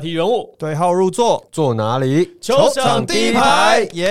话题人物，对号入座，坐哪里？球场第一排，耶！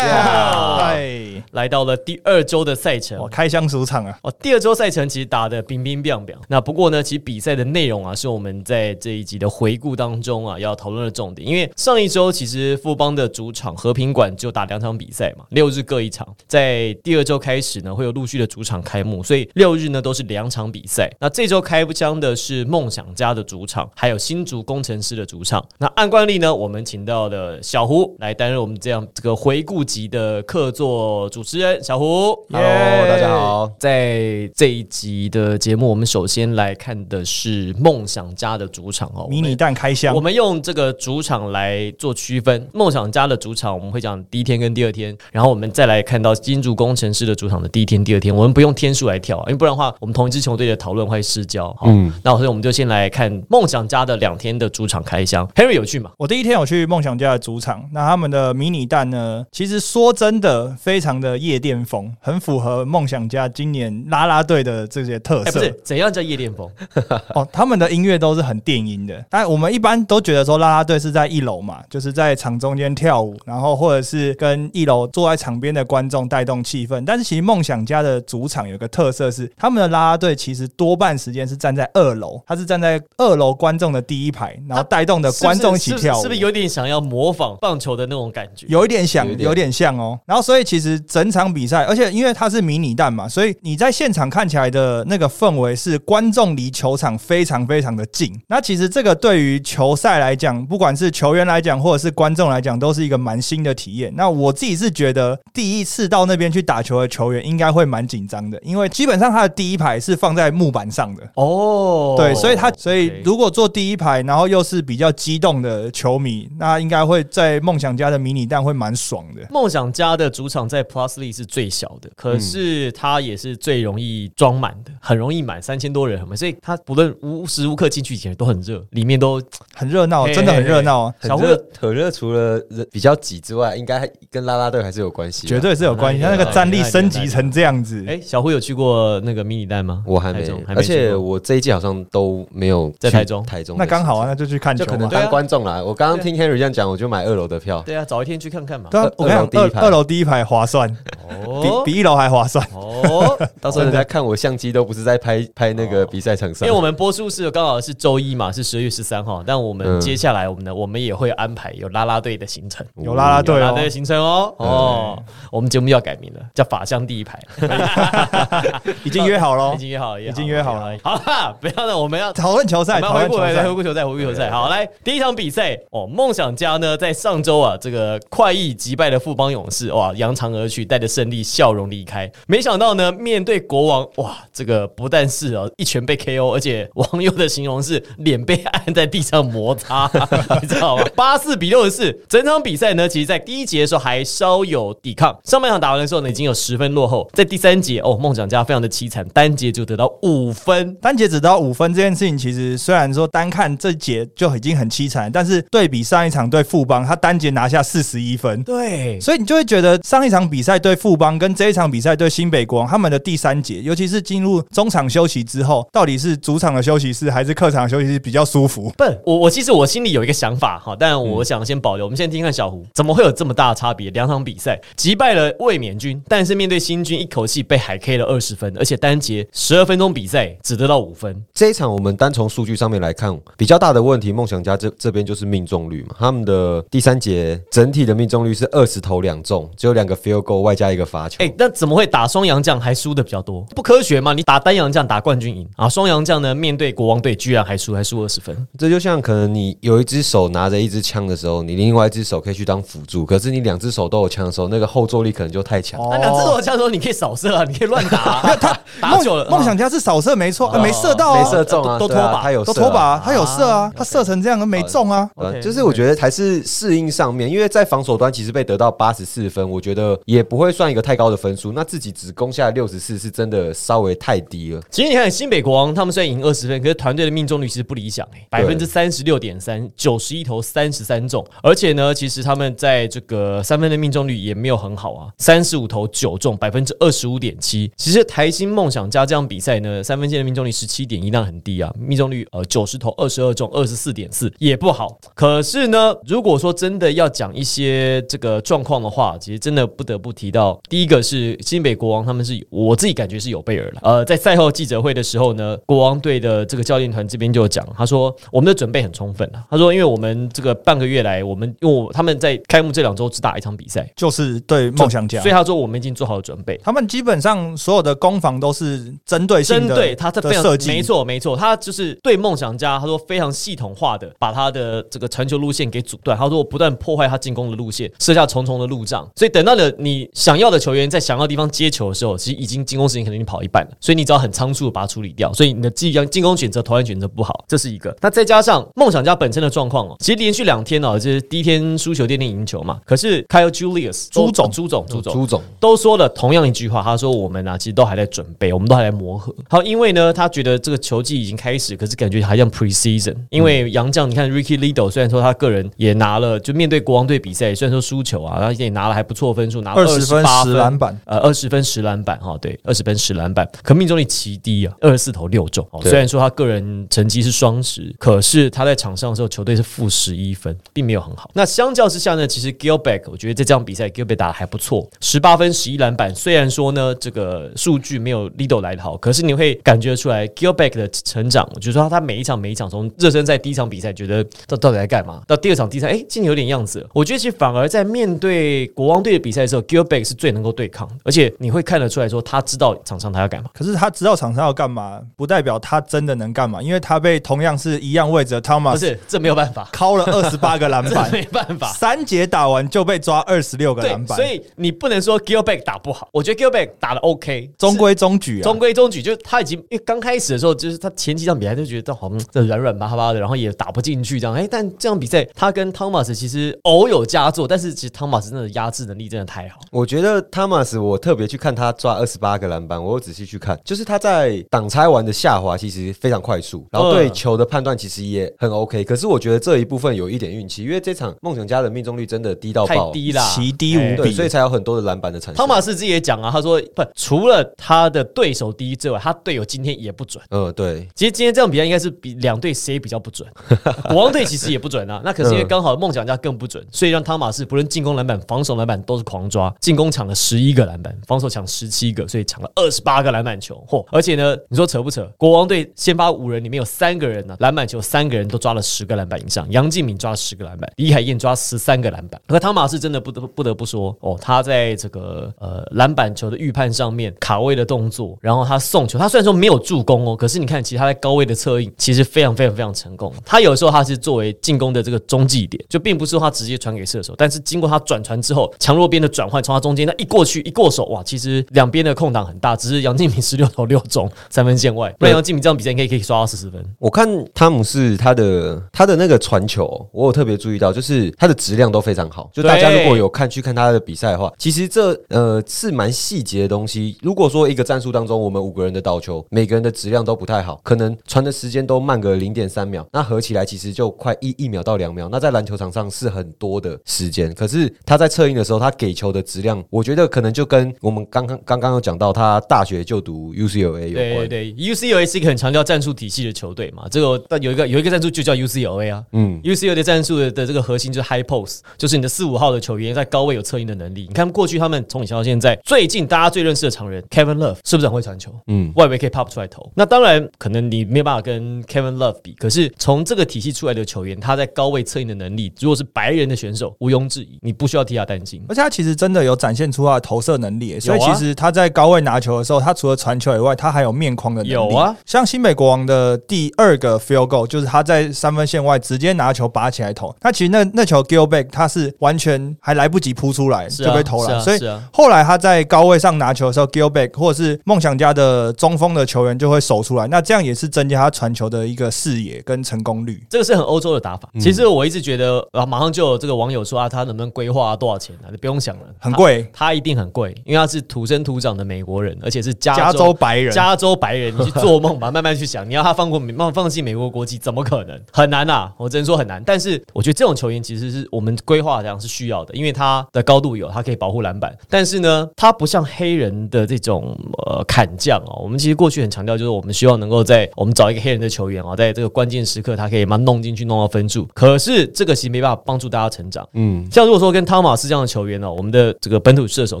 哇哎，来到了第二周的赛程我。开箱主场啊，哦，第二周赛程其实打的冰冰冰冰。那不过呢，其实比赛的内容啊，是我们在这一集的回顾当中啊要讨论的重点。因为上一周其实富邦的主场和平馆就打两场比赛嘛，六日各一场。在第二周开始呢，会有陆续的主场开幕，所以六日呢都是两场比赛。那这周开箱的是梦想家的主场，还有新竹工程师的主场。那按惯例呢，我们请到的小胡来担任我们这样这个回顾集的客座主持人，小胡。Hello，大家好。在这一集的节目，我们首先来看的是梦想家的主场哦，迷你蛋开箱我。们用这个主场来做区分，梦想家的主场我们会讲第一天跟第二天，然后我们再来看到金主工程师的主场的第一天、第二天，我们不用天数来跳，因为不然的话，我们同一支球队的讨论会失焦。好，嗯那所以我们就先来看梦想家的两天的主场开箱。Harry 有去吗？我第一天有去梦想家的主场，那他们的迷你蛋呢，其实说真的，非常的夜店风，很符合梦想家今年啦啦队的这些特哎、不色。是，怎样叫夜店风？哦，他们的音乐都是很电音的，但我们一般都觉得说啦啦队是在一楼嘛，就是在场中间跳舞，然后或者是跟一楼坐在场边的观众带动气氛。但是其实梦想家的主场有个特色是，他们的啦啦队其实多半时间是站在二楼，他是站在二楼观众的第一排，然后带动的观众一起跳舞，是不是有点想要模仿棒球的那种感觉？有一点想有，点像哦。然后所以其实整场比赛，而且因为它是迷你蛋嘛，所以你在现场看起来的那个氛围是观众离球场非常非常的近。那其实这个对于球赛来讲，不管是球员来讲，或者是观众来讲，都是一个蛮新的体验。那我自己是觉得第一次到那边去打球的球员应该会蛮紧张的，因为基本上他的第一排是放在木板上的。哦，对，所以他所以如果坐第一排，然后又是比较激动的球迷，那应该会在梦想家的迷你蛋会蛮爽的。梦想家的主场在 Plus Lee 是最小的，可是它也是最容易装满的，很容易满，三千多人很满，所以它不论无时无刻进去以前都很热，里面都很热闹，真的很热闹啊，小胡很热，很热。除了人比较挤之外，应该跟啦啦队还是有关系。绝对是有关系。他那个战力升级成这样子，哎、小胡有去过那个迷你蛋吗？我还没而且我这一季好像都没有在台中台中那刚好啊，那就去看可能当观众啦。我刚刚听 Henry 这样讲，我就买二楼的票。对啊，早一天去看看嘛。对啊，我跟你讲，二楼第一排二二楼第一排划算，比哦比一楼还划算。哦，到时候人家看我相机都不是在拍 拍那个比赛场上因为，我们播出是刚好是周一嘛，是十二月十三号，但我们嗯接下来我们呢，我们也会安排有啦啦队的行程。有啦啦队哦有啦啦队的行程哦，哦，我们节目要改名了，叫法香第一排，已经约好了 已，经约好了，已经约好了。好啦，不要了，我们要讨论球赛，讨论球赛回。顾球赛，回顾球赛。好，来第一场比赛哦，梦想家呢在上周啊，这个快意击败了富邦勇士，哇，扬长而去，带着胜利笑容离开。没想到呢，面对国王，哇，这个不但是哦一拳被 KO，而且网友的形容是脸被按在地上摩擦，你知道吗？八四比六十四，整场比赛呢，其实在第一节的时候还稍有抵抗，上半场打完的时候呢，已经有十分落后，在第三节哦，梦想家非常的凄惨，单节就得到五分。单节只得到五分这件事情，其实虽然说单看这节就已经很凄惨，但是对比上一场对富邦，他单节拿下四十一分，对，所以你就会觉得上一场比赛对富邦跟这一场比赛对新北国王，他们的第三节，尤其是进入中场休息之后，到底是主场的休息室还是客场的休息室比较舒服？不，我我其实我心里有一个想法哈，但我想先保留。我们先听看小胡怎么会有这么大的差别？两场比赛击败了卫冕军，但是面对新军，一口气被海 K 了二十分，而且单节十二分钟比赛只得到五分。这一场我们单从数据上面来看，比较大的问题，梦想家这这边就是命中率嘛。他们的第三节整体的命中率是二十投两中，只有两个 field goal 外加一个罚球。哎、那怎么会打双洋将还输的比较多？不科学嘛？你打单阳将打冠军赢啊，双洋将呢面对国王队居然还输，还输二十分。这就像可能你有一只手拿着一支枪的时候，你另外一只手可以去当辅助，可是你两只手都有枪的时候，那个后坐力可能就太强。那两只手枪的时候，你可以扫射啊，你可以乱打、啊，他 打久了梦梦想家是扫射没错，呃没射到啊，没射中都都拖把都他有射啊拖把，他有射啊啊，他射成这样没中啊。呃就是我觉得还是适应上面，因为在防守端其实被得到八十四分，我觉得也不会算一个太高的分数，那自己只攻下六十四，是真的稍微太低了。其实你看新北国王，他们虽然赢二十分，可是团队的命中率其实不理想哎、百分之三十六点三，九十一投三十三中，而且呢，其实他们在这个三分的命中率也没有很好啊，三十五投九中，百分之二十五点七。其实台新梦想家这样比赛呢，三分线的命中率十七点一，那很低啊，命中率呃九十投二十二中，二十四点四也不好。可是呢，如果说真的要讲一些这个状况的话，其实真的不得不提到，第一个是新北国王，他们是我自己感觉是有备而来。呃，在赛后记者会的时候呢，国王队的这个教练团这边就讲，他说我们的准备很充分啊。他说，因为我们这个半个月来，我们因为我他们在开幕这两周只打一场比赛，就是对梦想家所以。他说我们已经做好了准备。他们基本上所有的攻防都是针对性的，针对他的非常设计，没。错没错，他就是对梦想家，他说非常系统化的把他的这个传球路线给阻断。他说我不断破坏他进攻的路线，设下重重的路障，所以等到了你想要的球员在想要的地方接球的时候，其实已经进攻时间可能已经跑一半了，所以你只要很仓促的把它处理掉，所以你的进进攻选择、投篮选择不好，这是一个。那再加上梦想家本身的状况哦，其实连续两天哦，就是第一天输球，第二天赢球嘛，可是 Kyle Julius 朱总朱总朱总朱总都说了同样一句话，他说我们啊，其实都还在准备，我们都还在磨合。好，因为呢，他觉得这个球季已经开始，可是感觉还像 preseason。因为杨将，你看 Ricky Lido，虽然说他个人也拿了，就面对国王队比赛，虽然说输球啊，然后也拿了还不错分数，拿二十分28十篮板，呃，二十分十篮板哈，对，二十分十篮板，可命中率奇低啊，二十四投六中。哦虽然说他个人成绩是双十，可是他在场上的时候，球队是负十一分，并没有很好。那相较之下呢，其实 Gilbeck 我觉得在这场比赛 Gilbeck 打的还不错，十八分十一篮板。虽然说呢，这个数据没有 Lido 来的好，可是你会感觉出来 Gilbeck 的成长。我就说他每一场每一场从热身赛第一场比赛觉得到到底在干嘛，到第二场第三，哎，今年有点样子了。我觉得其实反而在面对国王队的比赛的时候，Gilbeck 是最能够对抗的，而且你会看得出来说他知道场上他要干嘛。可是他知道场上要干嘛，不代表他真的能干嘛，因为他被同样是一样位置的不 Thomas 是，这没有办法，敲了二十八个篮板，没办法。三节打完就被抓二十六个篮，板，所以你不能说 Gilbeck 打不好，我觉得 Gilbeck 打的 OK，中规中矩啊。中规中矩，就是他已经因为刚开始的时候，就是他前几场比赛就觉得好像这软软巴巴的，然后也打不进去这样。哎，但这场比赛他跟汤马斯其实偶有佳作，但是其实汤马斯真的压制能力真的太好。我觉得汤马斯，我特别去看他抓二十八个篮板，我有仔细去看，就是他在挡拆完的下滑其实非常快速，然后对嗯球的判断其实也很 OK。可是我觉得这一部分有一点运气，因为这场梦想家的命中率真的低到太爆，低啦，奇低无哎比，所以才有很多的篮板的产生。汤马斯自己也讲啊，他说不，除了他的对手低之外，他队友今天也不准。嗯，对，其实今天这场比赛应该是比两队谁比较不准，国王队其实也不准啊。那可是因为刚好梦想家更不准，所以让汤马士不论进攻篮板、防守篮板都是狂抓，进攻抢了十一个篮板，防守抢十七个，所以抢了二十八个篮板球。嚯！而且呢，你说扯不扯？国王队先发五人里面有三个人呢、篮板球三个人都抓了十个篮板以上，杨敬敏抓了十个篮板，李海燕抓十三个篮板。可汤马士真的不得不得不说哦，他在这个呃篮板球的预判上面卡位的动作，然后他送球，他虽然说没有助攻哦，可是你看其实他在高位的策应其实非常非常非常成功。他有时候他是作为进攻的这个中继点，就并不是说他直接传给射手，但是经过他转传之后，强弱边的转换从他中间那一过去一过手，哇，其实两边的空档很大，只是杨敬敏十六投六中三分线外，不然杨敬敏这场比赛应该可以刷到四十分。我看汤姆斯他的他的那个传球，我有特别注意到，就是他的质量都非常好。就大家如果有看去看他的比赛的话，其实这呃是蛮细节的东西。如果说一个战术当中，我们五个人的倒球，每个人的质量都不太好，可能传的时间都慢个零点三秒，那合起来其实就快一一秒到两秒。那在篮球场上是很多的时间，可是他在策应的时候，他给球的质量，我觉得可能就跟我们刚刚刚刚有讲到他大学就读 UCLA 有关。对，UCLA 是一个很强调战术体系的球队嘛，这个但有一个有一个战术就叫 UCLA 啊，嗯，UCLA 的战术的的这个核心就是 high post，就是你的四五号的球员在高位有策应的能力。你看过去他们从以前到现在，最近大家最认识的常人 Kevin Love 是不是很会传球？嗯外围可以 pop 出来投。那当然可能你没有办法跟 Kevin Love 比，可是从这个体系出来的球员，他在高位策应的能力，如果是白人的选手，毋庸置疑，你不需要替他担心。而且他其实真的有展现出他的投射能力，所以其实他在高位拿球的时候，他除了传球以外，他还有面框的能力。有啊，像新北国王的第二个 field goal，就是他在三分线外直接拿球拔起来投。那其实那那球 gill back，他是完全还来不及扑出来就被投篮，所以后来他在高位上拿球的时候，Gilback 或者是梦想家的中锋的球员就会守出来，那这样也是增加他传球的一个视野跟成功率。这个是很欧洲的打法。其实我一直觉得，啊，马上就有这个网友说啊，他能不能规划多少钱啊？你不用想了，很贵他他一定很贵，因为他是土生土长的美国人，而且是加加州白人，加州白人，你去做梦吧，慢慢去想，你要他放过放放弃美国国籍，怎么可能？很难啊，我只能说很难。但是我觉得这种球员其实是我们规划这样是需要的，因为他的高度有，他可以保护篮板，但是呢，他不像黑人的这种呃砍将哦。我们其实过去很强调，就是我们希望能够在我们找一个黑人的球员啊，在这个关键时刻，他可以把弄进去，弄到分数。可是这个其实没办法帮助大家成长。嗯，像如果说跟汤马斯这样的球员呢，我们的这个本土射手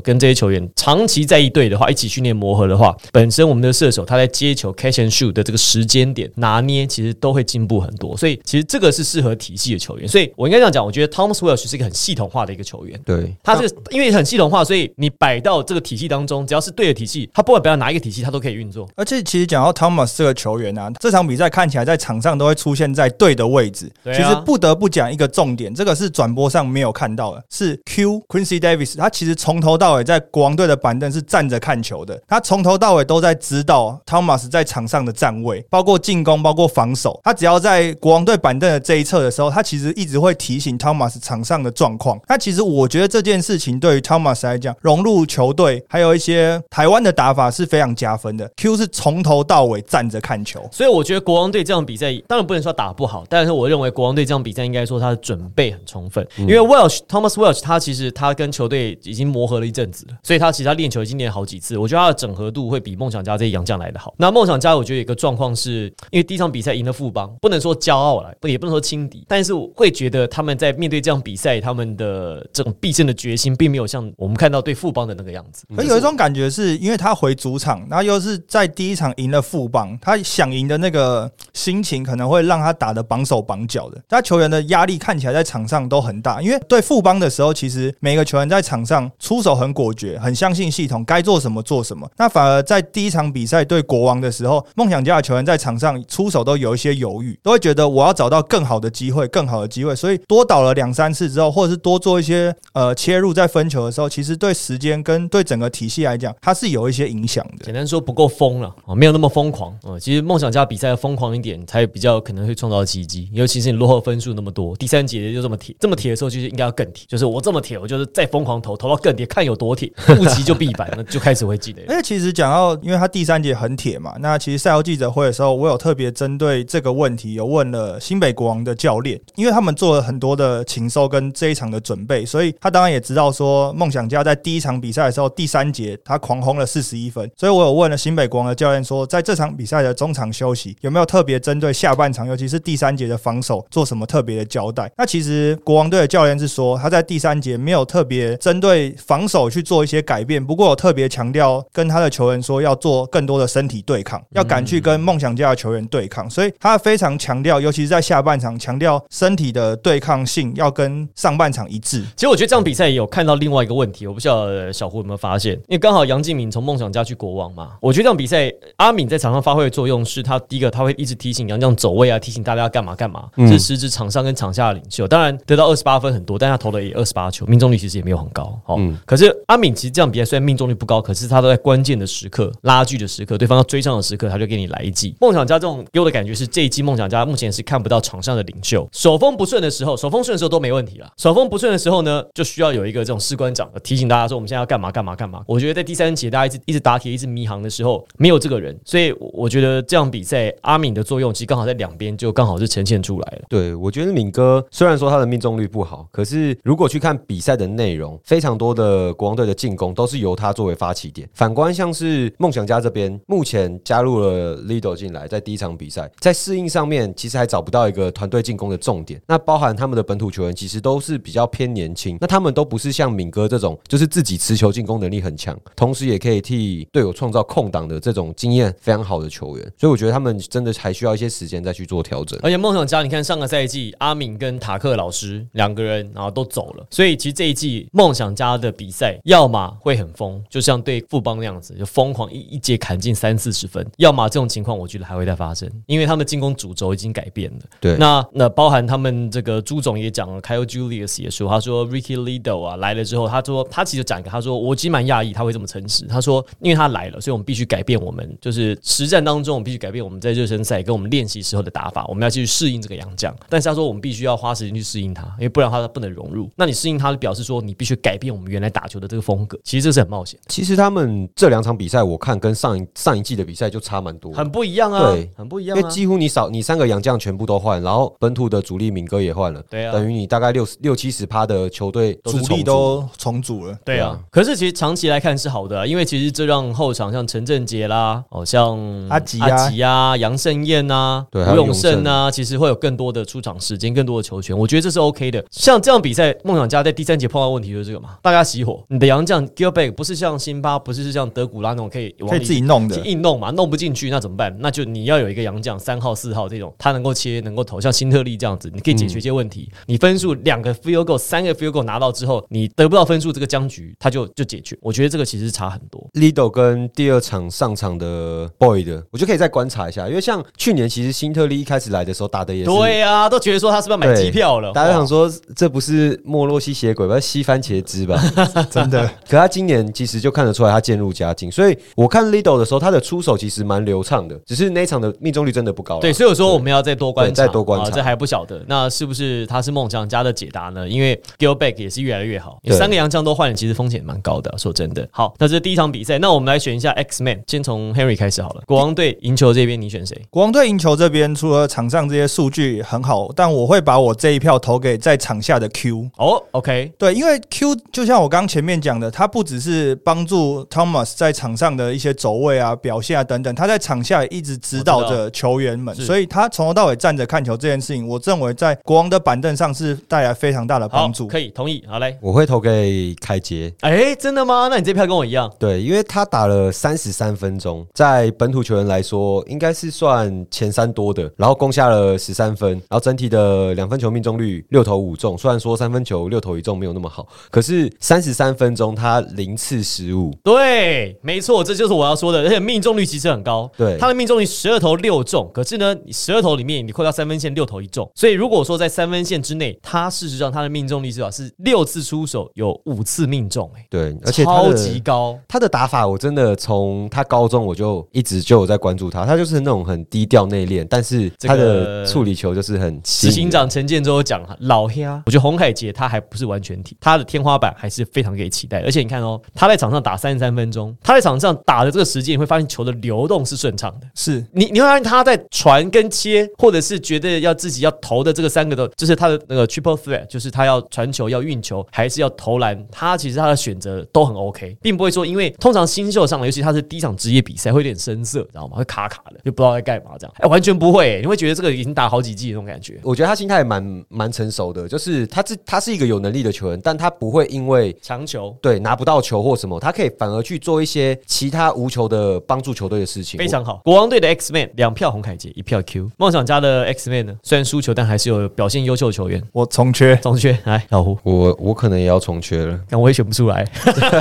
跟这些球员长期在一队的话，一起训练磨合的话，本身我们的射手他在接球 catch and shoot 的这个时间点拿捏，其实都会进步很多。所以其实这个是适合体系的球员。所以我应该这样讲，我觉得 Thomas Welsh 是一个很系统化的一个球员。对，他这个因为很系统化，所以你摆到这个体系当中，只要是对的体系，他不管摆到哪一个体系，他都可以运作。而且其实讲到 Thomas 这个球员啊，这场比赛看起来在场上都会出现在对的位置。啊其实不得不讲一个重点，这个是转播上没有看到的，是 Q Quincy Davis，他其实从头到尾在国王队的板凳是站着看球的，他从头到尾都在指导 Thomas 在场上的站位，包括进攻，包括防守。他只要在国王队板凳的这一侧的时候，他其实一直会提醒 Thomas 场上的状况。那其实我觉得这件事情对于 Thomas 来讲，融入球队，还有一些台湾的打法是非常加分的。Q 是从头到尾站着看球。所以我觉得国王队这场比赛，当然不能说打不好，但是我认为国王队这场比赛应该说他的准备很充分，因为 Welsh Thomas Welsh 他其实他跟球队已经磨合了一阵子了，所以他其实他练球已经练好几次，我觉得他的整合度会比梦想家这些洋将来的好。那梦想家我觉得有一个状况是，因为第一场比赛赢了富邦，不能说骄傲了，不也不能说轻敌，但是我会觉得他们在面对这样比赛，他们的这种必胜的决心，并没有像我们看到对富邦的那个样子。而有一种感觉是，因为他回主场，然后又是在第一场赢了富邦，他想赢的那个心情可能会让他打得绑手绑脚的。他球员的压力看起来在场上都很大，因为对富邦的时候，其实每个球员在场上出手很果决，很相信系统，该做什么做什么。那反而在第一场比赛对国王的时候，梦想家的球员在场上出手都有一些犹豫，都会觉得我要找到更好的机会，更好的机会，所以多倒了两三次之后，或者是多做一些呃切入在分球的时候，其实对时间跟对整个体系来讲，它是有一些影响的。简单说不够疯了啊，没有那么疯狂啊。其实梦想家比赛疯狂一点，才比较可能会创造奇迹。尤其是你落后分数那么多，第三节就这么铁，这么铁的时候，就是应该要更铁。就是我这么铁，我就是再疯狂投，投到更铁，看有多铁，不急就必反，那就开始会记得。而且其实讲到，因为他第三节很铁嘛，那其实赛后记者会的时候，我有特别针对这个问题，有问了新北国王的教练，因为他们做了很多的勤收跟这一场的准备，所以他当然也知道说梦想家在第一场比赛的时候，第三节他狂轰了四十一分，所以我有问了新北国王的教练说，在这场比赛的中场休息有没有特别针对下半场，尤其是第三节的防守做什么特别的交代？那其实国王队的教练是说，他在第三节没有特别针对防守去做一些改变，不过有特别强调跟他的球员说要做更多的身体对抗，要敢去跟梦想家的球员对抗，所以他非常强调，尤其是在下半场强调身体的对抗性要跟上半场一致。其实我觉得这场比赛有看到另外一个问题，我不晓得小胡有没有发现，因为刚好杨敬敏从梦想家去国王嘛，我觉得这场比赛阿敏在场上发挥的作用是他第一个他会一直提醒杨将走位啊，提醒大家要干嘛干嘛，这是实质场上跟场下的领袖。当然得到二十八分很多，但他投了也二十八球，命中率其实也没有很高。哦，可是阿敏其实这场比赛虽然命中率不高，可是他都在关键的时刻、拉锯的时刻、对方要追上的时刻，他就给你来一记。梦想家这种给我的感觉是，这一季梦想家目前是看不到场上的领袖，手风不顺的时候，手风顺的时候都没问题了。手风不顺的时候呢，就需要有一个这种士官长提醒大家说，我们现在要干嘛干嘛干嘛。我觉得在第三节大家一直一直打铁、一直迷航的时候，没有这个人，所以我我觉得这场比赛阿敏的作用其实刚好在两边就刚好是呈现出来了。对，我觉得敏哥虽然说他的命中率不好，可是如果去看比赛的内容，非常多的国王队的进攻都是由他作为发起点。反观像是梦想家这边，目前加入了 Lido 进来，在第一场比赛在适应上面，其实还找不到一个团队进攻的重点。那包含他们的本土球员，其实都是比较偏年轻，那他们都不是像敏哥这种，就是自己持球进攻能力很强，同时也可以替队友创造空档的这种经验非常好的球员。所以我觉得他们真的还需要一些时间再去做调。而且梦想家，你看上个赛季阿敏跟塔克老师两个人，然后都走了，所以其实这一季梦想家的比赛，要么会很疯，就像对富邦那样子，就疯狂一一节砍进三四十分；要么这种情况，我觉得还会再发生，因为他们进攻主轴已经改变了。对，那那包含他们这个朱总也讲了，Kyle Julius 也说，他说 Ricky Lido 啊来了之后，他说他其实讲一个，他说我其实蛮讶异他会这么诚实，他说因为他来了，所以我们必须改变我们就是实战当中，我们必须改变我们在热身赛跟我们练习时候的打法，我们要继续适应这个洋将。但是他说我们必须要花时间去适应他，因为不然他不能融入。那你适应他，表示说你必须改变我们原来打打球的这个风格，其实这是很冒险，其实他们这两场比赛，我看跟上一上一季的比赛就差蛮多，很不一样啊，对很不一样啊。因为几乎你少你三个洋将全部都换，然后本土的主力敏哥也换了，对啊等于你大概六六七十趴的球队主力都重组了。对啊，可是其实长期来看是好的、啊，因为其实这让后场像陈振杰啦，哦像阿吉啊阿吉啊、杨胜燕啊、对还有永胜啊，其实会有更多的出场时间、更多的球权，我觉得这是 OK 的。像这样比赛，梦想家在第三节碰到问题就是这个嘛，大家熄火，你的洋将 Gilbert 不是像辛巴，不是像德古拉那种可以往可以里自己弄的去硬弄嘛，弄不进去那怎么办？那就你要有一个洋将三号、四号这种，他能够切、能够投，像辛特利这样子，你可以解决一些问题。你分数两个 field goal、三个 field goal 拿到之后，你得不到分数，这个僵局他就就解决。我觉得这个其实差很多。Lido 跟第二场上场的 Boy 的，我就可以再观察一下，因为像去年其实辛特利一开始来的时候打的也是，对啊，都觉得说他是不是要买机票了？大家想说这不是莫洛西血鬼吧，吸番茄汁吧？真的，可他今年其实就看得出来他渐入佳境，所以我看 Lido 的时候，他的出手其实蛮流畅的，只是那一场的命中率真的不高。对，所以我说我们要再多观察，再多观察啊这还不晓得。那是不是他是梦想家的解答呢？因为 Gilback 也是越来越好，对三个洋将都换了，其实风险蛮高的。说真的，好，那这是第一场比赛，那我们来选一下 X Man，先从 Henry 开始好了。国王队赢球这边你选谁？国王队赢球这边，除了场上这些数据很好，但我会把我这一票投给在场下的 Q。哦，OK，对，因为 Q 就像我刚前面讲的，他不只是帮助 Thomas 在场上的一些走位啊、表现啊等等，他在场下也一直指导着球员们，所以他从头到尾站着看球这件事情，我认为在国王的板凳上是带来非常大的帮，助。可以同意。好嘞，我会投给开杰。哎，真的吗？那你这票跟我一样。对，因为他打了三十三分钟，在本土球员来说，应该是算前三多的，然后攻下了十三分，然后整体的两分球命中率六投五中。虽然说三分球六投一中没有那么好，可是三十三分钟他零次失误，对，没错，这就是我要说的，而且命中率其实很高。对他的命中率十二投六中，可是呢，你十二投里面你扣掉三分线六投一中，所以如果说在三分线之内，他事实上他的命中率至少是六次出手有五次命中、哎，对，而且超级高。他的打法，我真的从他高中我就一直就有在关注他，他就是那种很低调内敛，但是这他个的处理球就是很执行长陈建州讲老黑啊，我觉得洪凯杰他还不是完全体，他的天花板还是非常可以期待。而且你看哦，他在场上打三十三分钟，他在场上打的这个时间，你会发现球的流动是顺畅的。是你你会发现他在传跟切，或者是觉得要自己要投的这个三个的，就是他的那个 triple threat，就是他要传球、要运球，还是要投篮，他其实他的选择都很 OK，并不会说因为通常新秀上来，尤其他是第一场职业比赛，会有点生涩，知道吗？会卡卡的，就不知道在干嘛这样。哎，完全不会、你会觉得这个已经打好几季的那种感觉。我觉得他心态蛮蛮成熟的，就是他是他是一个有能力的球员，但他不会因为强球对拿不到球或什么，他可以反而去做一些其他无球的帮助球队的事情。非常好，国王队的 X Man 两票洪凯杰，一票 Q。梦想家的 X Man 呢，虽然输球，但还是有表现优秀的球员。我重缺，重缺来老胡，我我可能也要重缺了。但我也选不出来。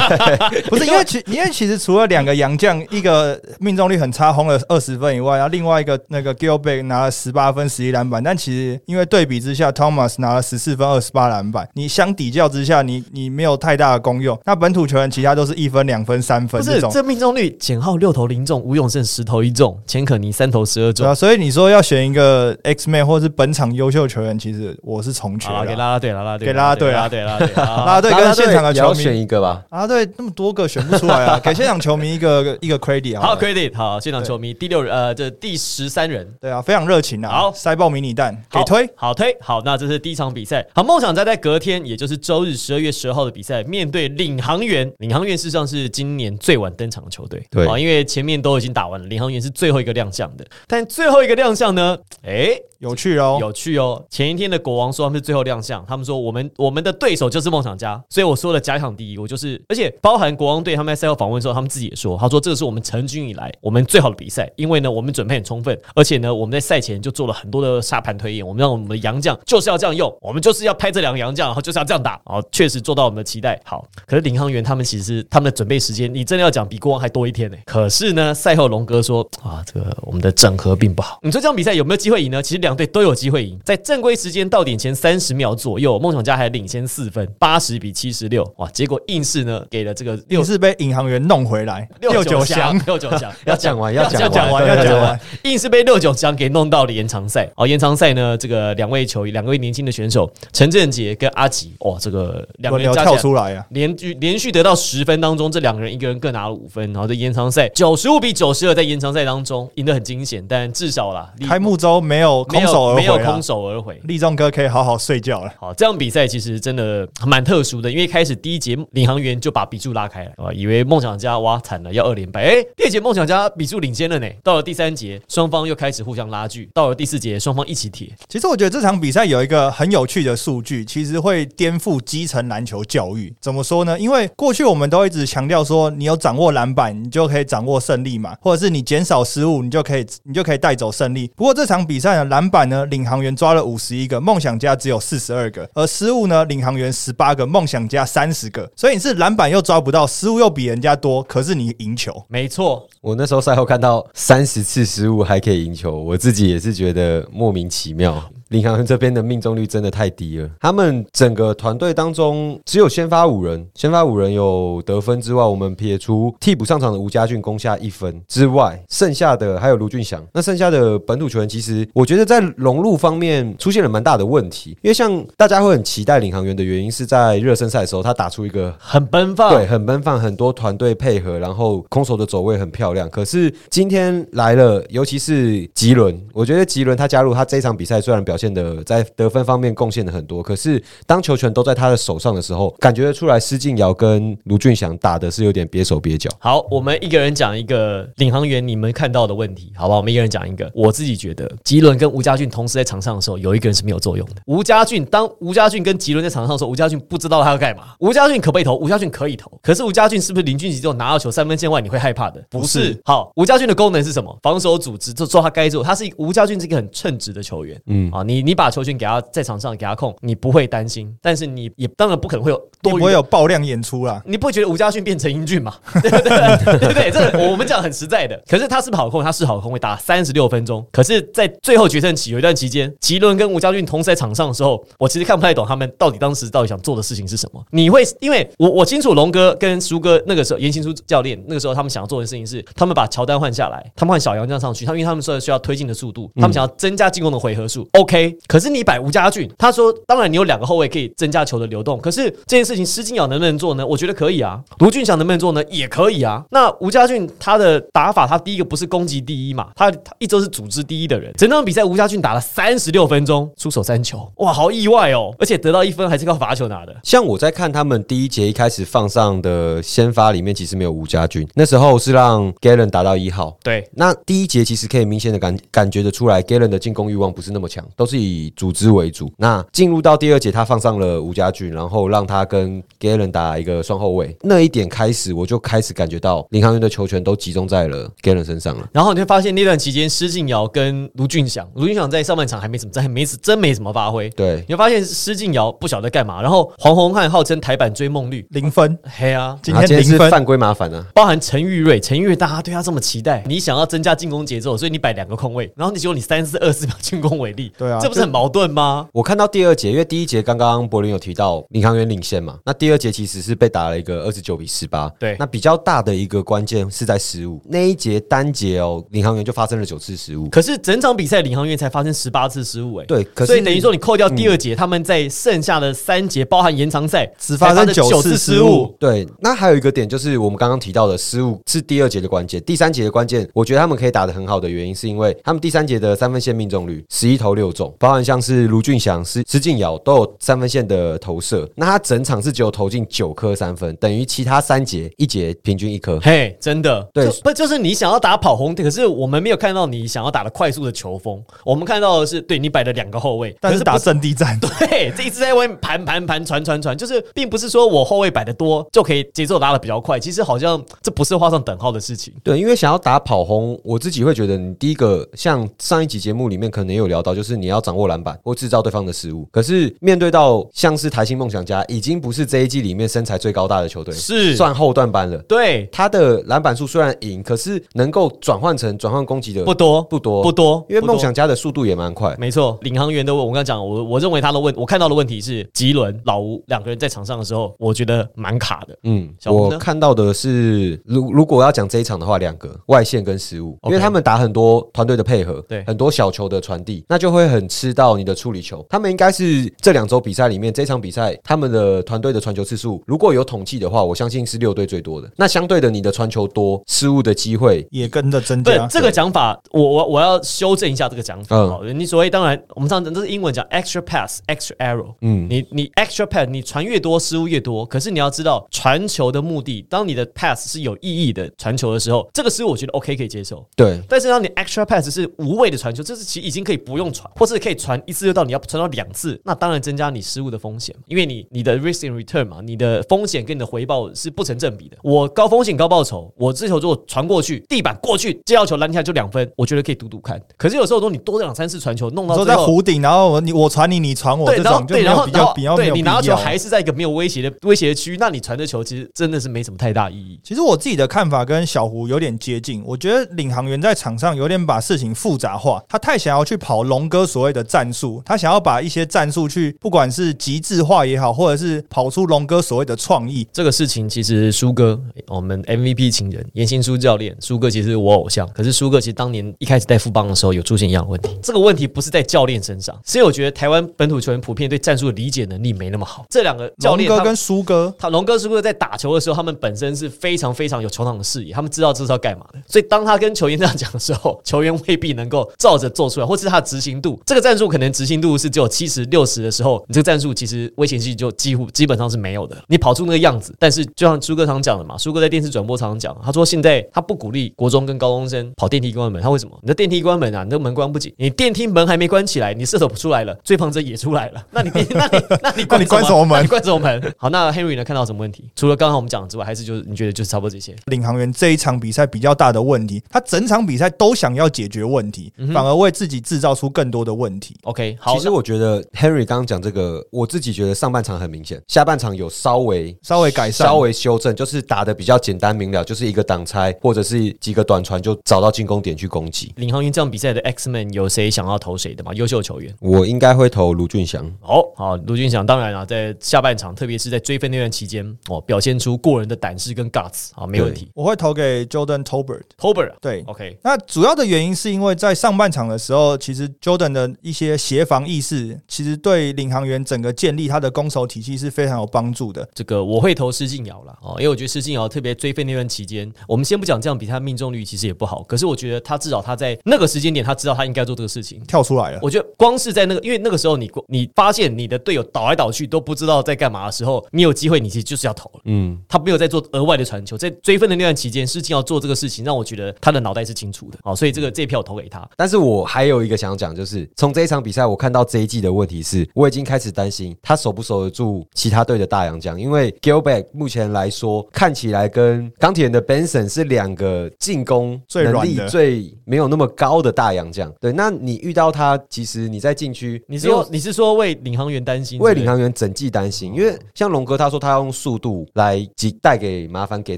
不是因为其因为其实除了两个洋将，一个命中率很差，轰了二十分以外，然后另外一个那个 Gilbert 拿了十八分、十一篮板，但其实因为对比之下，Thomas 拿了十四分、二十八篮板，你相比较之下，你你没有太大的功用。那本土球员其他都是一分、两分、三分不是这种。这命中率，简浩六投零中，吴永胜十投一中，钱可尼三投十二中对啊，。所以你说要选一个 X Man 或是本场优秀球员，其实我是重缺好了，给的。啦啦队，啦啦队，给啦啦队啊啦啦队，啦啦队，啦啦啦队跟现场的球迷选一个吧。啊，对，那么多个选不出来啊，给现场球迷一个一个 credit 好好 credit，好，现场球迷第六人，呃，这第十三人。对啊，非常热情啊，好塞爆迷你蛋，给好推。好推好，那这是第一场比赛。好，梦想家在隔天，也就是周日十二月十二号的比赛，面对领航员。领航员事实上是今年最晚登场的球队，对啊，因为前面都已经打完了，领航员是最后一个亮相的。但最后一个亮相呢，哎、有趣哦，有趣哦！前一天的国王说他们是最后亮相，他们说我们我们的对手就是梦想家，所以我说了假想敌，我就是，而且包含国王队他们在赛后访问的时候，他们自己也说，他说这个是我们成军以来我们最好的比赛，因为呢我们准备很充分，而且呢我们在赛前就做了很多的沙盘推演，我们让我们的洋将就是要这样用，我们就是要拍这两个洋将，然后就是要这样打，然后确实做到我们的期待。好，可是领航员他们其实他们的准备时间，你真的要讲比国王还多一天呢。可是呢赛后龙哥说啊，这个我们的整合并不好，你说这场比赛有没有机会赢呢？其实两两队都有机会赢。在正规时间到点前三十秒左右，梦想家还领先四分，八十比七十六。哇，结果硬是呢给了这个六又是被银行员弄回来，六九祥，六九祥 要讲完，要要讲讲完对对对要讲完硬是被六九祥给弄到了延长赛。哦，延长赛呢，这个两位球员，两位年轻的选手陈振杰跟阿吉，哇，这个两个人加跳出来啊！连续连续得到十分当中，这两个人一个人各拿了五分，然后在延长赛九十五比九十二，在延长赛当中赢得很惊险，但至少啦，开幕周没有没空手而回空！手而回。立中哥可以好好睡觉了。好，这场比赛其实真的蛮特殊的，因为开始第一节领航员就把比数拉开了，啊，以为梦想家哇惨了要二连败，哎，第二节梦想家比数领先了呢，到了第三节双方又开始互相拉锯，到了第四节双方一起铁，其实我觉得这场比赛有一个很有趣的数据，其实会颠覆基层篮球教育。怎么说呢？因为过去我们都一直强调说，你有掌握篮板，你就可以掌握胜利嘛，或者是你减少失误，你就可以你就可以带走胜利。不过这场比赛呢，篮板呢，领航员抓了五十一个，梦想家只有四十二个，而失误呢，领航员十八个，梦想家三十个。所以你是篮板又抓不到，失误又比人家多，可是你赢球。没错，我那时候赛后看到三十次失误还可以赢球，我自己也是觉得莫名其妙。领航员这边的命中率真的太低了，他们整个团队当中只有先发五人，先发五人有得分之外，我们撇除替补上场的吴家俊攻下一分之外，剩下的还有卢俊祥。那剩下的本土球员，其实我觉得在融入方面出现了蛮大的问题，因为像大家会很期待领航员的原因是在热身赛的时候，他打出一个很奔放，对，很奔放，很多团队配合，然后空手的走位很漂亮。可是今天来了，尤其是吉伦，我觉得吉伦他加入他这一场比赛，虽然表现的在得分方面贡献的很多，可是当球权都在他的手上的时候，感觉得出来施晋尧跟卢俊祥打的是有点憋手憋脚。好，我们一个人讲一个领航员你们看到的问题，好不好？我们一个人讲一个。我自己觉得，吉伦跟吴家俊同时在场上的时候，有一个人是没有作用的。吴家俊当吴家俊跟吉伦在场上的时候，吴家俊不知道他要干嘛。吴家俊可不可以投？吴家俊可以投，可是吴家俊是不是林俊杰这种拿到球三分线外你会害怕的？不是。不是好，吴家俊的功能是什么？防守组织，就做他该做。他是一吴家俊是一个很称职的球员。嗯啊，你你把球权给他在场上给他控，你不会担心，但是你也当然不可能会有你不会多余的有爆量演出啦。你不会觉得吴家俊变成英俊嘛？对不对？对不对？这我们讲很实在的。可是他是不是好控，他是好控，会打三十六分钟。可是，在最后决胜期有一段期间，吉伦跟吴家俊同时在场上的时候，我其实看不太懂他们到底当时到底想做的事情是什么。你会因为我我清楚龙哥跟苏哥那个时候严行书教练那个时候他们想要做的事情是，他们把乔丹换下来，他们换小杨这样上去，他因为他们说需要推进的速度，他们想要增加进攻的回合数。OK，可是你摆吴家俊，他说当然你有两个后卫可以增加球的流动，可是这件事情施金尧能不能做呢？我觉得可以啊。卢俊祥能不能做呢？也可以啊。那吴家俊他的打法，他第一个不是攻击第一嘛，他他一周是组织第一的人。整场比赛吴家俊打了三十六分钟，出手三球，哇，好意外哦！而且得到一分还是靠罚球拿的。像我在看他们第一节一开始放上的先发里面，其实没有吴家俊，那时候是让 Galen 打到一号。对，那第一节其实可以明显的感感觉得出来，Galen 的进攻欲望不是那么强，都是以组织为主。那进入到第二节，他放上了吴家俊，然后让他跟 Galen 打一个双后卫，那一点开始，我就开始感觉到林航员的球权都集中在了 Galen 身上了。然后你会发现那段期间，施晋尧跟卢俊祥，卢俊祥在上半场还没怎么，在没真没什么发挥。对，你会发现施晋尧不晓得干嘛，然后黄宏汉号称台版追梦绿，零分，嘿啊，今天天零分，是犯规麻烦啊。包含陈玉瑞，陈玉瑞大家对他这么期待，你想要增加进攻节奏，所以你摆两个空位，然后你结果你三四二四秒进攻为例，对啊这不是很矛盾吗？我看到第二节，因为第一节刚刚柏林有提到领航员领先嘛，那第二节其实是被打了一个二十九比十八。对那比较大的一个关键是在失误。那一节单节哦，领航员就发生了九次失误。可是整场比赛领航员才发生十八次失误，哎，对，可是所以等于说你扣掉第二节，他们在剩下的三节，包含延长赛，只发生才九次失误。对，那还有一个点就是我们刚刚提到的失误是第二节的关键，第三节的关键，我觉得他们可以打得很好的原因是因为他们第三节的三分线命中率十一投六中，包含像是卢俊祥、施施晋尧都有三分线的投射，那他整场是只有投进九颗三分，等于其他三节一节平均一颗。嘿，真的，对就不就是你想要打跑轰，可是我们没有看到你想要打的快速的球风，我们看到的是对你摆了两个后卫，但是打阵地战，对，这一直在外面盘盘盘传传传，就是并不是说我后卫摆的多就可以节奏拉的比较快，其实好像这不是画上等号的事情。对，因为想要打跑轰，我自己会觉得，你第一个像上一集节目里面可能也有聊到，就是你要掌握篮板或制造对方的失误。可是面对到像是台新梦想家，已经不是这一季里面身材最高大的球队，是算后段班了。对，他的篮板数虽然赢，可是能够转换成转换攻击的不多不多不多，因为梦想家的速度也蛮快。没错，领航员的问，我刚刚讲，我我认为他的问，我看到的问题是吉伦、老吴两个人在场上的时候，我觉得蛮卡的。嗯，小我看到的是，如如果要讲这一场的话，两个外线跟失误，因为他们打很多团队的配合，对很多小球的传递，那就会很吃到你的处理球。他们应该是这两周比赛里面这场比赛他们的团队的传球次数，如果有统计的话，我相信是六队最多的。那相对的，你的传球多，失误的机会也跟着增加。对这个讲法，我我我要修正一下这个讲法。嗯好，你所谓当然，我们常常这是英文讲 extra pass extra arrow。嗯你你 extra pass，你传越多失误越多。可是你要知道，传球的目的，当你的 pass 是有意义的传球的时候，这个失误我觉得 OK 可以接受。对。但是当你 extra pass 是无谓的传球，这是其实已经可以不用传，或是可以传一次就到，你要传到两次，那当然增加你失误的风险，因为你你的 risk and return 嘛，你的风险跟你的回报是不成正比的。我高风险高报酬，我这球如果传过去，地板过去，接到球拦下来就两分，我觉得可以赌赌看。可是有时候说你多两三次传球，弄到。在湖顶，然后我你我传你，你传我，对，这然后对，种就没有然后然后比较比较对你拿到球。还是在一个没有威胁的威胁的区域，那你传的球其实真的是没什么太大意义。其实我自己的看法跟小胡有点接近，我觉得领航员在场上有点把事情复杂化，他太想要去跑龙哥所谓的战术，他想要把一些战术去不管是极致化也好，或者是跑出龙哥所谓的创意。这个事情其实苏哥，我们 MVP 情人严新书教练，苏哥其实是我偶像。可是苏哥其实当年一开始带富邦的时候，有出现一样的问题。这个问题不是在教练身上，是我觉得台湾本土球员普遍对战术的理解能力没那么好。这两个教练龙哥跟苏哥，他龙哥、苏哥在打球的时候，他们本身是非常非常有球场的视野，他们知道这是要干嘛的。所以当他跟球员这样讲的时候，球员未必能够照着做出来，或是他的执行度，这个战术可能执行度是只有七十六十的时候，你这个战术其实危险性就几乎基本上是没有的。你跑出那个样子，但是就像苏哥常讲的嘛，苏哥在电视转播常常讲，他说现在他不鼓励国中跟高中生跑电梯关门，他为什么？你的电梯关门啊，你的门关不紧，你电梯门还没关起来，你射手不出来了，追防者也出来了，那你那你那你关你关什么门你关什么门？好，那 Henry 呢？看到什么问题？除了刚刚我们讲的之外，还是就是你觉得就是差不多这些？领航员这一场比赛比较大的问题，他整场比赛都想要解决问题，嗯反而为自己制造出更多的问题。OK，好，其实我觉得 Henry 刚刚讲这个，我自己觉得上半场很明显，下半场有稍微稍微改善稍微修正，就是打的比较简单明了，就是一个挡拆或者是几个短传就找到进攻点去攻击。领航员这样比赛的 X Man 有谁想要投谁的吗？优秀球员。我应该会投卢俊祥，好好，卢俊祥当然啊，在下半场，特别是在追分那段期间，哦，表现出过人的胆识跟 guts，啊，没问题。我会投给 Jordan Tolbert。Tober，啊对，，OK，那主要的原因是因为在上半场的时候，其实 Jordan 的一些协防意识，其实对领航员整个建立他的攻守体系是非常有帮助的。这个我会投施晋尧了哦，因为我觉得施晋尧特别追分那段期间，我们先不讲这样比他命中率其实也不好，可是我觉得他至少他在那个时间点，他知道他应该做这个事情。跳出来了，我觉得光是在那个，因为那个时候你你发现你的队友倒来倒去都不知道在干嘛的时候，你有机会，你其实就是要投了。嗯，他没有在做额外的传球，在追分的那段期间，施晋尧做这个事情，让我觉得他的脑袋是清楚的。好，所以这个这一票投给他。但是我还有一个想讲，就是从这一场比赛，我看到这一季的问题是，我已经开始担心他守不守得住其他队的大洋将，因为 Gilbert 目前来说看起来跟钢铁人的 Benson 是两个进攻能力最软的最没有那么高的大洋将。对，那你遇到他，其实你在禁区，你是说你是说为领航员担心？为领航员整季担心，因为像龙哥他说他要用速度来及带给麻烦给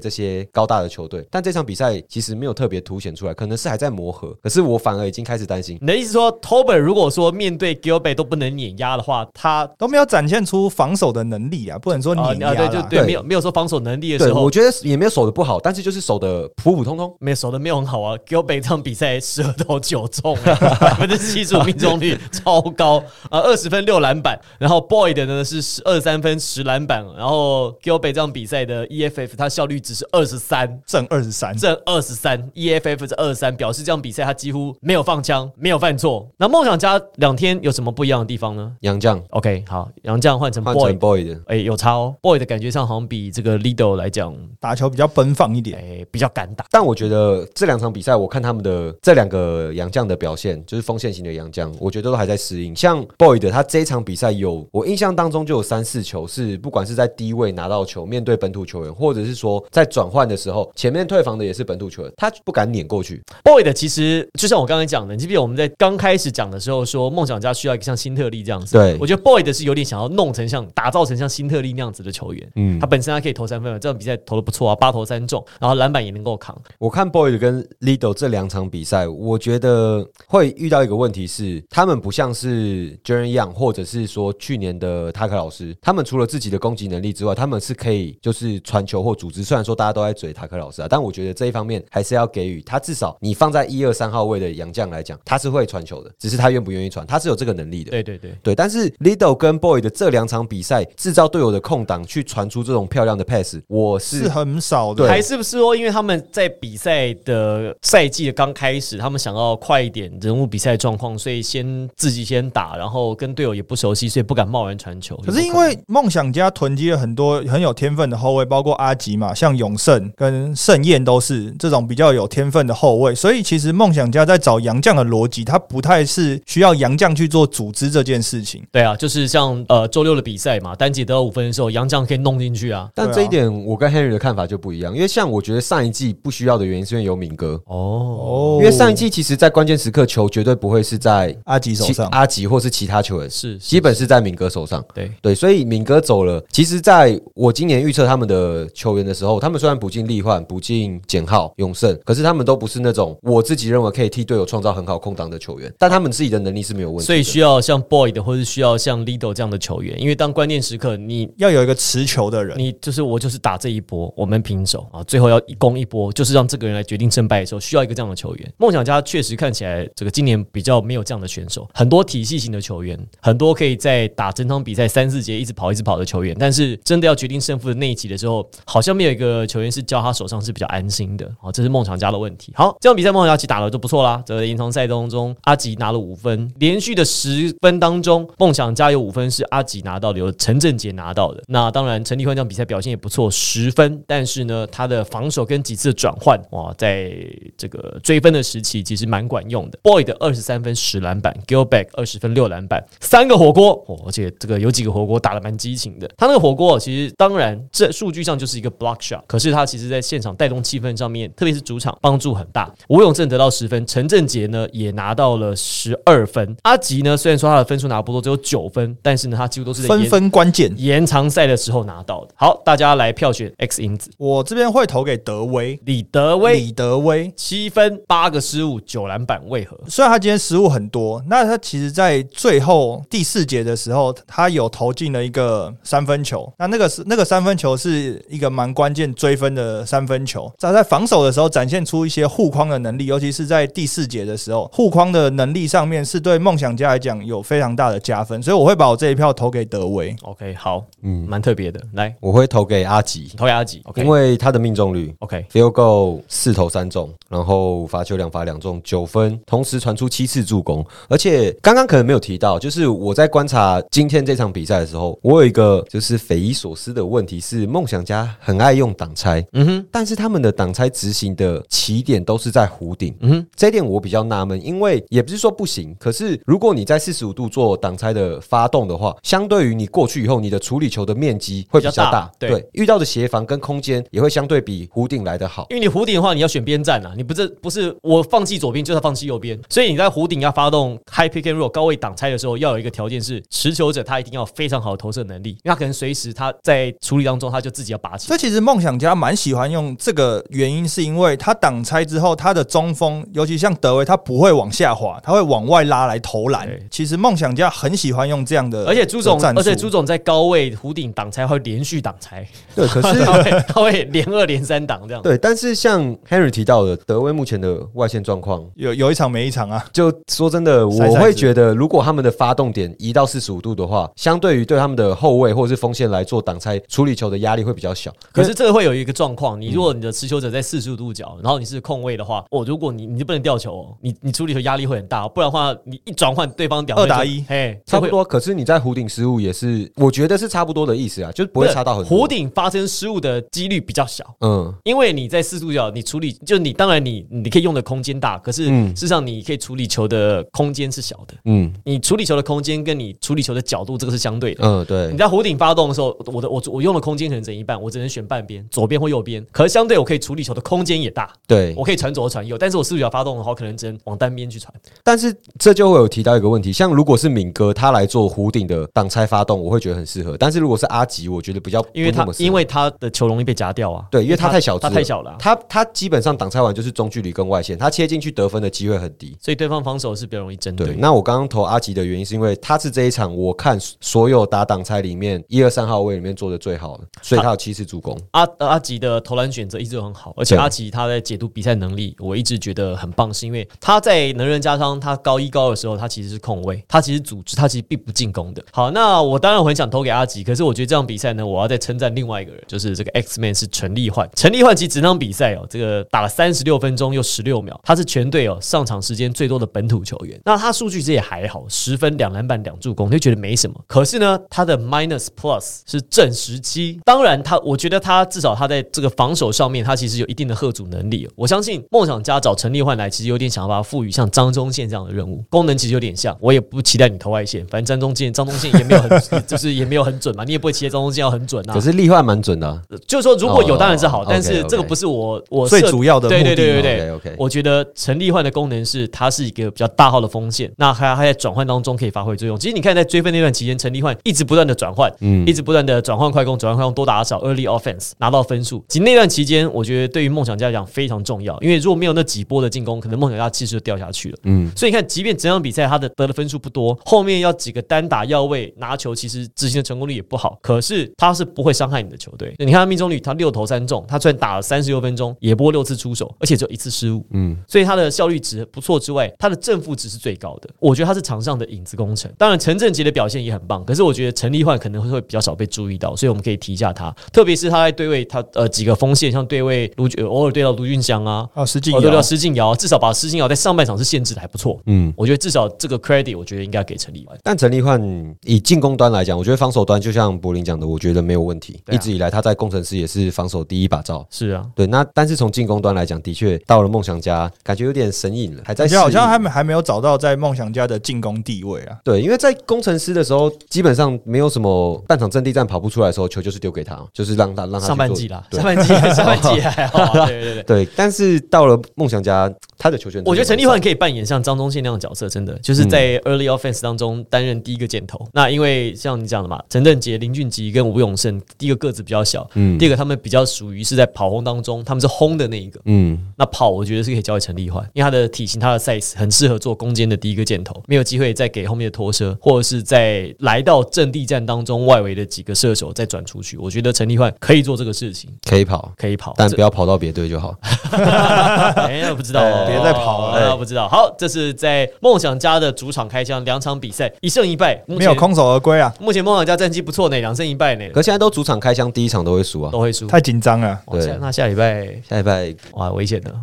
这些高大的球队，但这场比赛其实没有特别凸显出来，可能是还在磨合。可是我反而已经开始担心，你的意思说，Tober 如果说面对 Gilbert 都不能碾压的话，他都没有展现出防守的能力啊，不能说啊碾压对就对，对没有没有说防守能力的时候我，觉得也没有守的不好，但是就是守的普普通通。没有守的没有很好啊。Gilbert 这场比赛十二投九中，百分之七十五命中率超高啊，二十分六篮板。然后 Boyd 呢是十二三分十篮板，然后 Gilbert 这场比赛的 EFF 他效率只是二十三。正二十三，正二十三，EFF 是二十三，表示这场比赛他几乎没有放枪，没有犯错。那梦想家两天有什么不一样的地方呢杨将？OK，好，杨绛换成换 Boy，成 boy 的，哎、有差哦。Boy 的感觉上好像比这个 Lido 来讲，打球比较奔放一点。哎、比较敢打。但我觉得这两场比赛，我看他们的这两个杨将的表现，就是锋线型的杨将，我觉得都还在适应。像 boy 的，他这一场比赛有我印象当中就有三四球是不管是在低位拿到球，面对本土球员，或者是说在转换的时候，前面退防的也是本土球员，他不敢撵过去。Boy 的其实就像我刚才讲的，你记不记得我们在刚开始讲的时候。时候说梦想家需要一个像辛特利这样子，对我觉得 Boyd 是有点想要弄成像打造成像辛特利那样子的球员。嗯他，本身他可以投三分，这场比赛投的不错啊，八投三中，然后篮板也能够扛。我看 Boyd 跟 Lido 这两场比赛，我觉得会遇到一个问题是，他们不像是 Jaren Young 或者是说去年的塔克老师，他们除了自己的攻击能力之外，他们是可以就是传球或组织。虽然说大家都在嘴塔克老师啊，但我觉得这一方面还是要给予他，至少你放在一二三号位的杨将来讲，他是会传球的，只是他愿不愿意传，他是有这个能力的。对对对，对，但是 Lido 跟 Boy 的这两场比赛制造队友的空档，去传出这种漂亮的 pass，我是是很少的。还是不是说，因为他们在比赛的赛季的刚开始，他们想要快一点人物比赛状况，所以先自己先打，然后跟队友也不熟悉，所以不敢贸然传球。可是因为梦想家囤积了很多很有天分的后卫，包括阿吉嘛，像永胜跟盛宴都是这种比较有天分的后卫，所以其实梦想家在找杨将的逻辑，他不太是需要杨将去做组织这件事情。对啊，就是像呃周六的比赛嘛，单节得到五分的时候，杨将可以弄进去啊。但这一点我跟 Henry 的看法就不一样，因为像我觉得上一季不需要的原因是因为有敏哥，哦，哦因为上一季其实在关键时刻球绝对不会是在阿吉手上，阿吉或是其他球员，是基本是在敏哥手上。对，对，所以敏哥走了。其实，在我今年预测他们的球员的时候，他们虽然不进力换、不进简浩、永胜，可是他们都不是那种我自己认为可以替队友创造很好空档的球员，但他们自己的能力是没有问题。所以需要像 Boyd 或是需要像 Lido 这样的球员，因为当关键时刻你。要有一个持球的人。你就是我，就是打这一波，我们平手啊，最后要一攻一波，就是让这个人来决定胜败的时候，需要一个这样的球员。梦想家确实看起来这个今年比较没有这样的选手，很多体系型的球员，很多可以在打整场比赛三四节一直跑一直跑的球员，但是真的要决定胜负的那一集的时候，好像没有一个球员是交他手上是比较安心的。啊，这是梦想家的问题。好，这场比赛梦想家其实打的就不错啦，这个延长赛当中，阿吉拿了五分，连续的十分当中，梦想家有五分是阿吉拿到的，有陈振杰拿到的。那当然，陈立焕这场比赛表现也不错，十分，但是呢，他的防守跟几次转换，哇，在这个追分的时期其实蛮管用的。Boy 的二十三分十篮板，Gilback 二十分六篮板，三个火锅，哦，而且这个有几个火锅打得蛮激情的。他那个火锅其实当然这数据上就是一个 block shot，可是他其实在现场带动气氛上面，特别是主场帮助很大。吴永正得到十分，陈振杰呢也拿到了十二分。阿吉呢虽然说他的分数拿不多，只有九分，但是呢他几乎都是分分关键，延长赛的时候拿到的。好，大家来票选 X 因子，我这边会投给德威，李德威李德威。七分八个失误九篮板，为何？虽然他今天失误很多，那他其实在最后第四节的时候，他有投进了一个三分球。那那个是那个三分球是一个蛮关键追分的三分球。在在防守的时候展现出一些护框的能力，尤其是在第四节的时候，护框的能力上面是对梦想家来讲有非常大的加分。所以我会把我这一票投给德维。OK，好，嗯，蛮特别的。来，我会投给阿吉，投阿吉？OK，因为他的命中率 OK，field goal 四投三中，然后罚球两罚两中，九分，同时传出七次助攻。而且刚刚可能没有提到，就是我在观察今天这场比赛的时候，我有一个就是匪夷所思的问题是，梦想家很爱用挡拆，嗯哼，但是他们的挡拆执行的起点都是在弧顶。嗯哼，这一点我比较纳闷，因为也不是说不行，可是如果你在四十五度做挡拆的发动的话，相对于你过去以后，你的处理球的面积会比较大大，对遇到的协防跟空间也会相对比弧顶来得好。因为你弧顶的话，你要选边站啊，你不是不是我放弃左边就是放弃右边，所以你在弧顶要发动 high pick and roll 高位挡拆的时候，要有一个条件是持球者他一定要有非常好的投射能力，因为他可能随时他在处理当中他就自己要拔起所。以其实梦想家蛮喜欢用这个原因，是因为他挡拆之后，他的中锋，尤其像德威，他不会往下滑，他会往外拉来投篮。其实梦想家很喜欢用这样的，而且朱总而且朱总在高位弧顶挡拆会连续挡拆，对，可是 他会他会连二连三挡这样。对，但是像 Henry 提到的，德威目前的外线状况，有有一场没一场啊。就说真的，我会觉得，如果他们的发动点移到四十五度的话，相对于对他们的后卫或者是锋线来做挡拆处理球的压力会比较小。可是这个会有一个状况，你如果你的持球者在四十五度角，然后你是控卫的话，哦，如果你你就不能掉球哦，你你处理球压力会很大，不然的话你一转换对方屌二打一嘿，差不多，可是你在弧顶失误也是，我觉得是差不多的意思啊，就是不会差到很多。弧顶发生失误的几率比较小。嗯，因为你在四度角，你处理就你当然你你可以用的空间大，可是嗯事实上你可以处理球的空间是小的。嗯你处理球的空间跟你处理球的角度，这个是相对的。嗯，对你，在弧顶发动的时候，我的我我用的空间可能整一半，我只能选半边，左边或右边。可是相对我可以处理球的空间也大，对。我可以传左传右，但是我四度角发动的话，可能只能往单边去传。但是这就会有提到一个问题，像如果是敏哥他来做弧顶的挡拆发动，我会觉得很适合。但是如果是阿吉，我觉得比较因为他因为他的球容易被夹掉啊。对，因为他太小他太小了啊、他他基本上挡拆完就是中距离跟外线，他切进去得分的机会很低。所以对方防守是比较容易针对，对。那我刚刚投阿吉的原因是因为他是这一场我看所有打挡拆里面一二三号位里面做的最好的，所以他有七次助攻。阿阿吉的投篮选择一直都很好，而且阿吉他在解读比赛能力，我一直觉得很棒，是因为他在能人加上他高一高的时候，他其实是控卫，他其实组织，他其实并不进攻的。好，那我当然很想投给阿吉，可是我觉得这场比赛呢，我要再称赞另外一个人，就是这个 X Man 是陈立焕。陈立焕其实整场比赛哦，这个打了三十六分钟又十六秒，他是全队哦上场时间最多的本土球员。那他数据其实也还好，十分两篮板两助攻，就觉得没什么。可是呢，他的 minus plus 是正十七，当然他我觉得他至少他在这个防守上面，他其实有一定的贺阻能力。我相信梦想家找陈立焕来，其实有点想要把他赋予像张忠宪这样的任务，功能其实有点像。我也不期待你投外线，反正张忠宪张忠宪也没有很 就是也没有很准嘛，你也不会期待张忠宪要很准啊。可是立焕蛮准的啊、就是说如果有哦当然是好，但是这个不是我我最主要的对对对对对我觉得陈立焕的功能是它是一个比较大号的锋线，那还还在转换当中可以发挥作用。其实你看在追分那段期间，陈立焕一直不断的转换，嗯一直不断的转换快攻，转换快攻多打少 early offense 拿到分数。其实那段期间，我觉得对于梦想家来讲非常重要，因为如果没有那几波的进攻，可能梦想家气势就掉下去了。嗯，所以你看，即便整场比赛他的得的分数不多，后面要几个单打要位拿球，其实执行的成功率也不好，可是他是不会伤害你的球队。你看他命中率，他六投三中，他虽然打了三十六分钟，也不过六次出手，而且只有一次失误，嗯嗯，所以他的效率值不错之外，他的正负值是最高的。我觉得他是场上的影子工程。当然，陈振杰的表现也很棒，可是我觉得陈立焕可能会比较少被注意到，所以我们可以提一下他，特别是他在对位他呃几个锋线，像对位卢呃偶尔对到卢俊祥啊，啊，实际哦对到施晋尧，至少把施晋尧在上半场是限制的还不错。嗯，我觉得至少这个 credit，我觉得应该给陈立焕。但陈立焕以进攻端来讲，我觉得防守端就像柏林讲的，我觉得没有问题。啊一直以来他在工程师也是防守第一把照。是啊，对，那但是从进攻端来讲，的确到了梦想家，感觉有点神隐了，还在好像还没还没有找到在梦想家的进攻地位啊。对，因为在工程师的时候，基本上没有什么半场阵地战跑不出来的时候，球就是丢给他，就是让他让他上半季啦，上半季 上半季还好啊，对对对。对，但是到了梦想家，他的球权，我觉得陈立焕可以扮演像张忠宪那样的角色，真的就是在 early offense 当中担任第一个箭头。那因为像你讲的嘛，陈振杰、林俊杰跟吴永胜，第一个个子比较小，嗯第二个他们比较属于是在跑轰当中，他们是轰的那一个。嗯，那跑我觉得是可以交给陈立焕，因为他的体型、他的 size 很适合做攻坚的第一个箭头，没有机会再给后面的拖车，或者是在来到阵地战当中外围的几个射手再转出去。我觉得陈立焕可以做这个事情，可以跑，可以跑，但这不要跑到别队就好。哎，那不知道哦，别再跑了 不知道。好，这是在梦想家的主场开枪，两场比赛一胜一败，没有。空手而归啊，目前梦想家战绩不错呢，两胜一败呢，可现在都主场开箱，第一场都会输啊。都会输。太紧张了。哇下那下礼拜下礼拜哇危险的，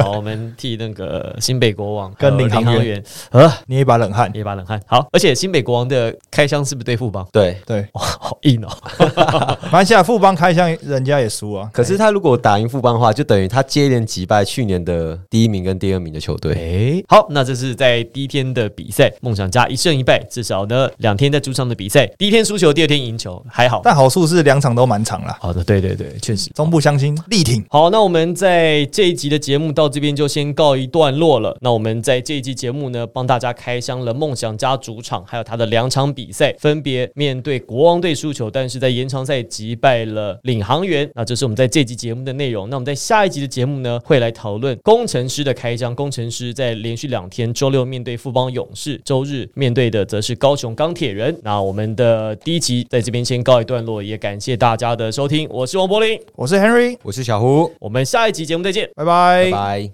好，我们替那个新北国王跟领航员员啊捏一把冷汗。捏一把冷汗。好，而且新北国王的开箱是不是对富邦？对，对，哇，好硬哦。马来西亚富邦开箱，人家也输啊。可是他如果打赢富邦的话，就等于他接连击败去年的第一名跟第二名的球队。哎，好，那这是在第一天的比赛，梦想家一胜一败，至少呢两天在主场的比赛，第一天输球，第二天赢球，还好。但好处是两场都满场了。好的，对对对，确实。中部相亲力挺，好，那我们在这一集的节目到这边就先告一段落了。那我们在这一集节目呢，帮大家开箱了梦想家主场，还有他的两场比赛，分别面对国王队输球，但是在延长赛击败了领航员。那这是我们在这集节目的内容。那我们在下一集的节目呢，会来讨论工程师的开箱。工程师在连续两天，周六面对富邦勇士，周日面对的则是高雄钢铁人。那我们的第一集在这边先告一段落，也感谢大家的收听，我是王柏林，我是 Henry，我是小胡，我们下一集节目再见。拜拜拜拜。